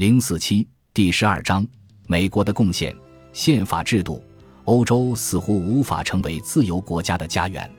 零四七第十二章：美国的贡献。宪法制度。欧洲似乎无法成为自由国家的家园。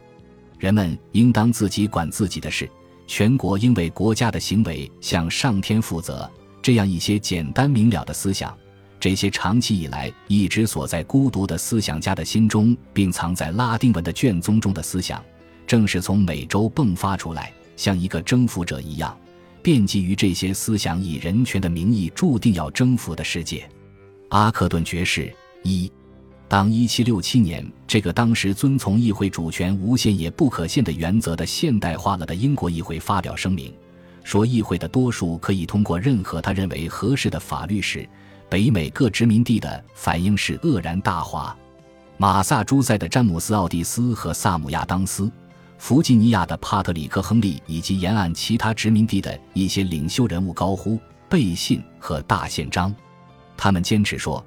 人们应当自己管自己的事，全国应为国家的行为向上天负责。这样一些简单明了的思想，这些长期以来一直锁在孤独的思想家的心中，并藏在拉丁文的卷宗中的思想，正是从美洲迸发出来，像一个征服者一样，遍及于这些思想以人权的名义注定要征服的世界。阿克顿爵士一。当1767年这个当时遵从议会主权无限也不可限的原则的现代化了的英国议会发表声明，说议会的多数可以通过任何他认为合适的法律时，北美各殖民地的反应是愕然大哗。马萨诸塞的詹姆斯·奥蒂斯和萨姆·亚当斯，弗吉尼亚的帕特里克·亨利以及沿岸其他殖民地的一些领袖人物高呼背信和大宪章，他们坚持说，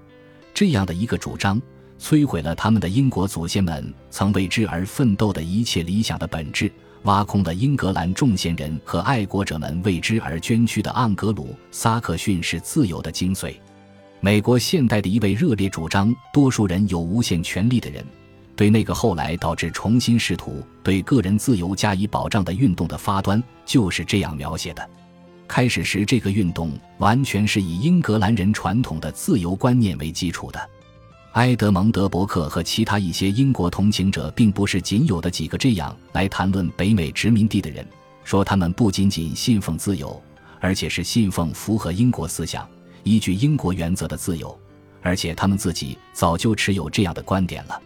这样的一个主张。摧毁了他们的英国祖先们曾为之而奋斗的一切理想的本质，挖空了英格兰众贤人和爱国者们为之而捐躯的盎格鲁撒克逊是自由的精髓。美国现代的一位热烈主张多数人有无限权利的人，对那个后来导致重新试图对个人自由加以保障的运动的发端，就是这样描写的：开始时，这个运动完全是以英格兰人传统的自由观念为基础的。埃德蒙德·伯克和其他一些英国同情者，并不是仅有的几个这样来谈论北美殖民地的人，说他们不仅仅信奉自由，而且是信奉符合英国思想、依据英国原则的自由，而且他们自己早就持有这样的观点了。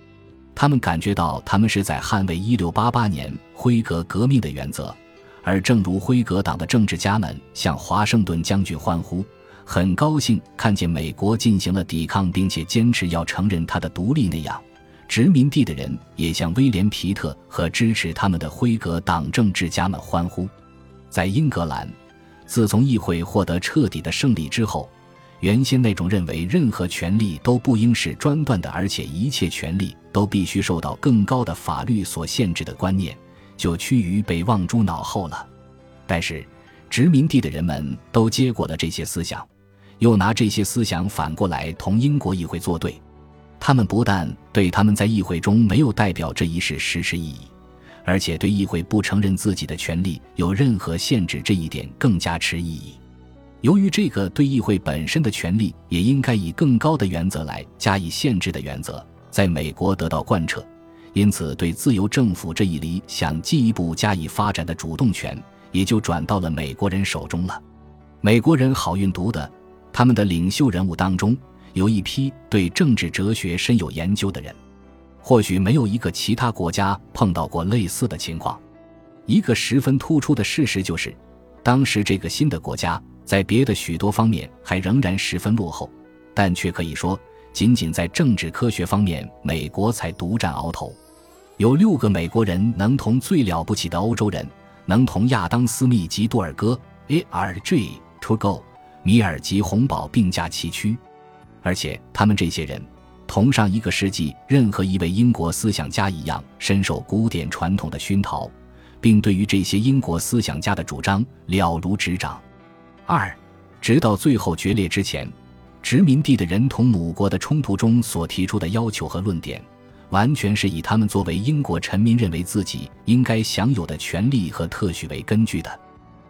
他们感觉到他们是在捍卫1688年辉格革命的原则，而正如辉格党的政治家们向华盛顿将军欢呼。很高兴看见美国进行了抵抗，并且坚持要承认他的独立那样，殖民地的人也向威廉·皮特和支持他们的辉格党政治家们欢呼。在英格兰，自从议会获得彻底的胜利之后，原先那种认为任何权利都不应是专断的，而且一切权利都必须受到更高的法律所限制的观念，就趋于被忘诸脑后了。但是，殖民地的人们都接过了这些思想。又拿这些思想反过来同英国议会作对，他们不但对他们在议会中没有代表这一事实施异议，而且对议会不承认自己的权利有任何限制这一点更加持异议。由于这个对议会本身的权利也应该以更高的原则来加以限制的原则，在美国得到贯彻，因此对自由政府这一理想进一步加以发展的主动权也就转到了美国人手中了。美国人好运读的。他们的领袖人物当中，有一批对政治哲学深有研究的人。或许没有一个其他国家碰到过类似的情况。一个十分突出的事实就是，当时这个新的国家在别的许多方面还仍然十分落后，但却可以说，仅仅在政治科学方面，美国才独占鳌头。有六个美国人能同最了不起的欧洲人，能同亚当·斯密及杜尔戈 （A. R. J. To Go）。米尔及洪堡并驾齐驱，而且他们这些人同上一个世纪任何一位英国思想家一样，深受古典传统的熏陶，并对于这些英国思想家的主张了如指掌。二，直到最后决裂之前，殖民地的人同母国的冲突中所提出的要求和论点，完全是以他们作为英国臣民认为自己应该享有的权利和特许为根据的。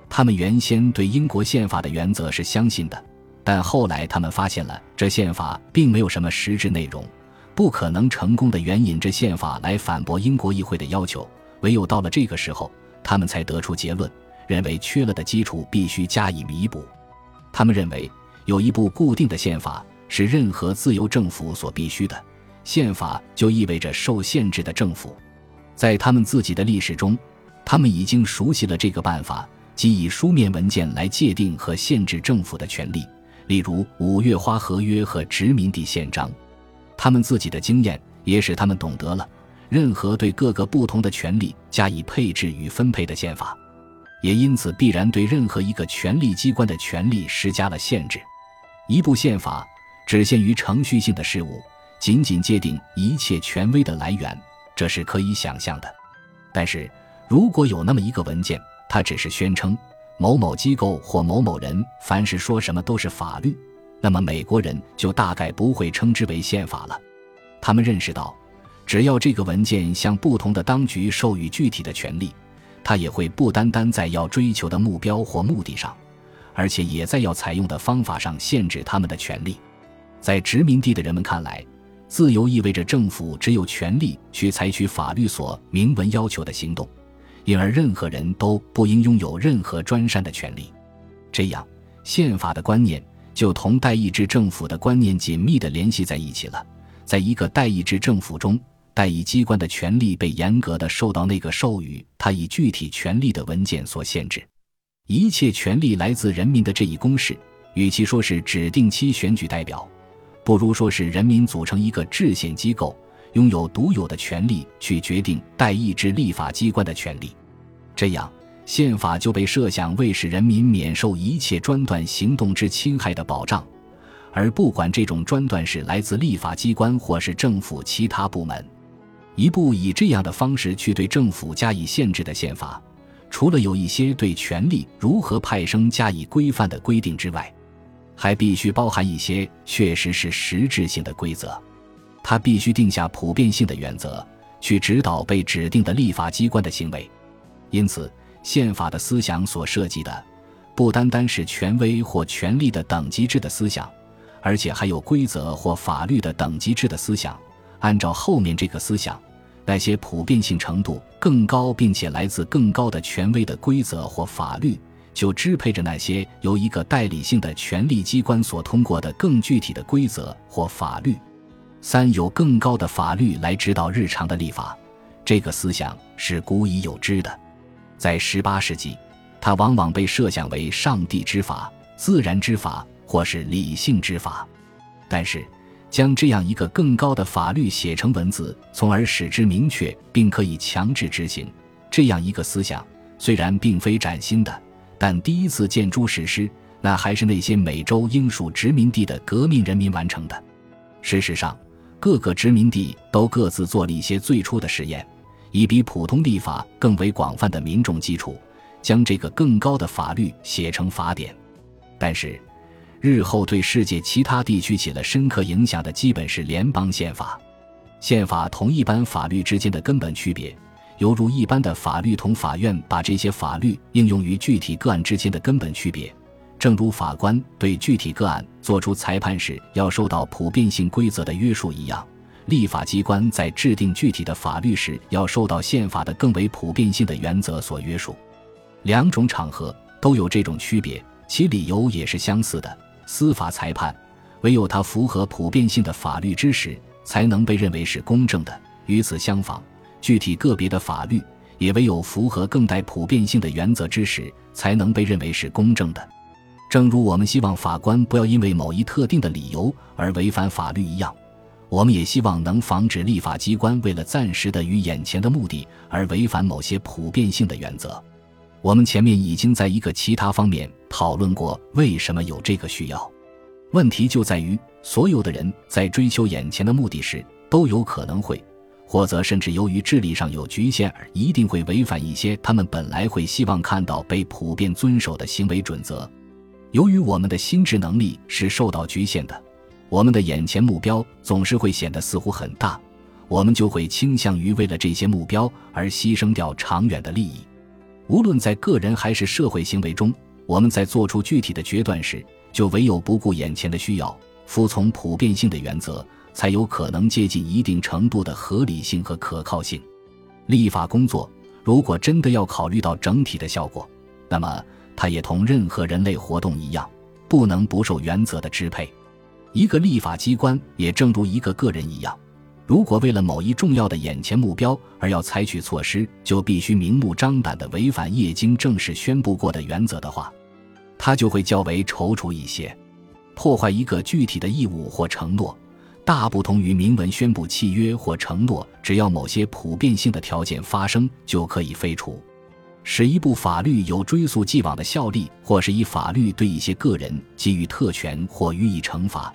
他们原先对英国宪法的原则是相信的，但后来他们发现了这宪法并没有什么实质内容，不可能成功的援引这宪法来反驳英国议会的要求。唯有到了这个时候，他们才得出结论，认为缺了的基础必须加以弥补。他们认为有一部固定的宪法是任何自由政府所必须的，宪法就意味着受限制的政府。在他们自己的历史中，他们已经熟悉了这个办法。即以书面文件来界定和限制政府的权利，例如《五月花合约》和《殖民地宪章》。他们自己的经验也使他们懂得了，任何对各个不同的权利加以配置与分配的宪法，也因此必然对任何一个权力机关的权力施加了限制。一部宪法只限于程序性的事务，仅仅界定一切权威的来源，这是可以想象的。但是如果有那么一个文件，它只是宣称，某某机构或某某人凡是说什么都是法律，那么美国人就大概不会称之为宪法了。他们认识到，只要这个文件向不同的当局授予具体的权利，他也会不单单在要追求的目标或目的上，而且也在要采用的方法上限制他们的权利。在殖民地的人们看来，自由意味着政府只有权利去采取法律所明文要求的行动。因而，任何人都不应拥有任何专擅的权利。这样，宪法的观念就同代议制政府的观念紧密地联系在一起了。在一个代议制政府中，代议机关的权力被严格的受到那个授予他以具体权力的文件所限制。一切权力来自人民的这一公式，与其说是指定期选举代表，不如说是人民组成一个制宪机构。拥有独有的权利去决定代议制立法机关的权利，这样宪法就被设想为使人民免受一切专断行动之侵害的保障，而不管这种专断是来自立法机关或是政府其他部门。一部以这样的方式去对政府加以限制的宪法，除了有一些对权力如何派生加以规范的规定之外，还必须包含一些确实是实质性的规则。他必须定下普遍性的原则，去指导被指定的立法机关的行为。因此，宪法的思想所涉及的，不单单是权威或权力的等级制的思想，而且还有规则或法律的等级制的思想。按照后面这个思想，那些普遍性程度更高并且来自更高的权威的规则或法律，就支配着那些由一个代理性的权力机关所通过的更具体的规则或法律。三有更高的法律来指导日常的立法，这个思想是古已有之的。在十八世纪，它往往被设想为上帝之法、自然之法或是理性之法。但是，将这样一个更高的法律写成文字，从而使之明确并可以强制执行，这样一个思想虽然并非崭新的，但第一次见诸实施，那还是那些美洲英属殖民地的革命人民完成的。事实上。各个殖民地都各自做了一些最初的实验，以比普通立法更为广泛的民众基础，将这个更高的法律写成法典。但是，日后对世界其他地区起了深刻影响的，基本是联邦宪法。宪法同一般法律之间的根本区别，犹如一般的法律同法院把这些法律应用于具体个案之间的根本区别。正如法官对具体个案作出裁判时要受到普遍性规则的约束一样，立法机关在制定具体的法律时要受到宪法的更为普遍性的原则所约束。两种场合都有这种区别，其理由也是相似的。司法裁判唯有它符合普遍性的法律之时，才能被认为是公正的；与此相仿，具体个别的法律也唯有符合更带普遍性的原则之时，才能被认为是公正的。正如我们希望法官不要因为某一特定的理由而违反法律一样，我们也希望能防止立法机关为了暂时的与眼前的目的而违反某些普遍性的原则。我们前面已经在一个其他方面讨论过为什么有这个需要。问题就在于，所有的人在追求眼前的目的时，都有可能会，或者甚至由于智力上有局限而一定会违反一些他们本来会希望看到被普遍遵守的行为准则。由于我们的心智能力是受到局限的，我们的眼前目标总是会显得似乎很大，我们就会倾向于为了这些目标而牺牲掉长远的利益。无论在个人还是社会行为中，我们在做出具体的决断时，就唯有不顾眼前的需要，服从普遍性的原则，才有可能接近一定程度的合理性和可靠性。立法工作如果真的要考虑到整体的效果，那么。它也同任何人类活动一样，不能不受原则的支配。一个立法机关也正如一个个人一样，如果为了某一重要的眼前目标而要采取措施，就必须明目张胆地违反业经正式宣布过的原则的话，它就会较为踌躇一些。破坏一个具体的义务或承诺，大不同于明文宣布契约或承诺，只要某些普遍性的条件发生就可以废除。使一部法律有追溯既往的效力，或是以法律对一些个人给予特权或予以惩罚，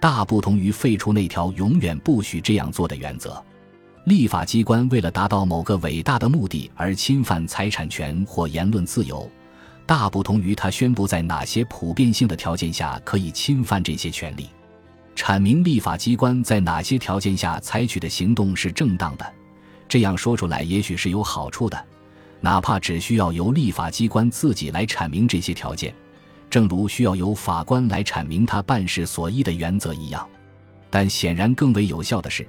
大不同于废除那条永远不许这样做的原则。立法机关为了达到某个伟大的目的而侵犯财产权或言论自由，大不同于他宣布在哪些普遍性的条件下可以侵犯这些权利，阐明立法机关在哪些条件下采取的行动是正当的。这样说出来也许是有好处的，哪怕只需要由立法机关自己来阐明这些条件，正如需要由法官来阐明他办事所依的原则一样。但显然更为有效的是，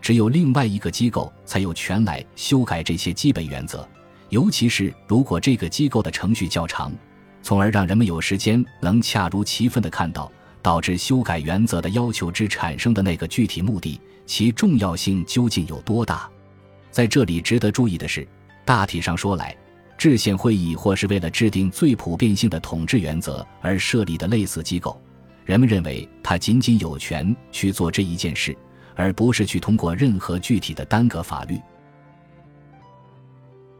只有另外一个机构才有权来修改这些基本原则。尤其是如果这个机构的程序较长，从而让人们有时间能恰如其分地看到导致修改原则的要求之产生的那个具体目的，其重要性究竟有多大？在这里值得注意的是，大体上说来，制宪会议或是为了制定最普遍性的统治原则而设立的类似机构，人们认为它仅仅有权去做这一件事，而不是去通过任何具体的单个法律。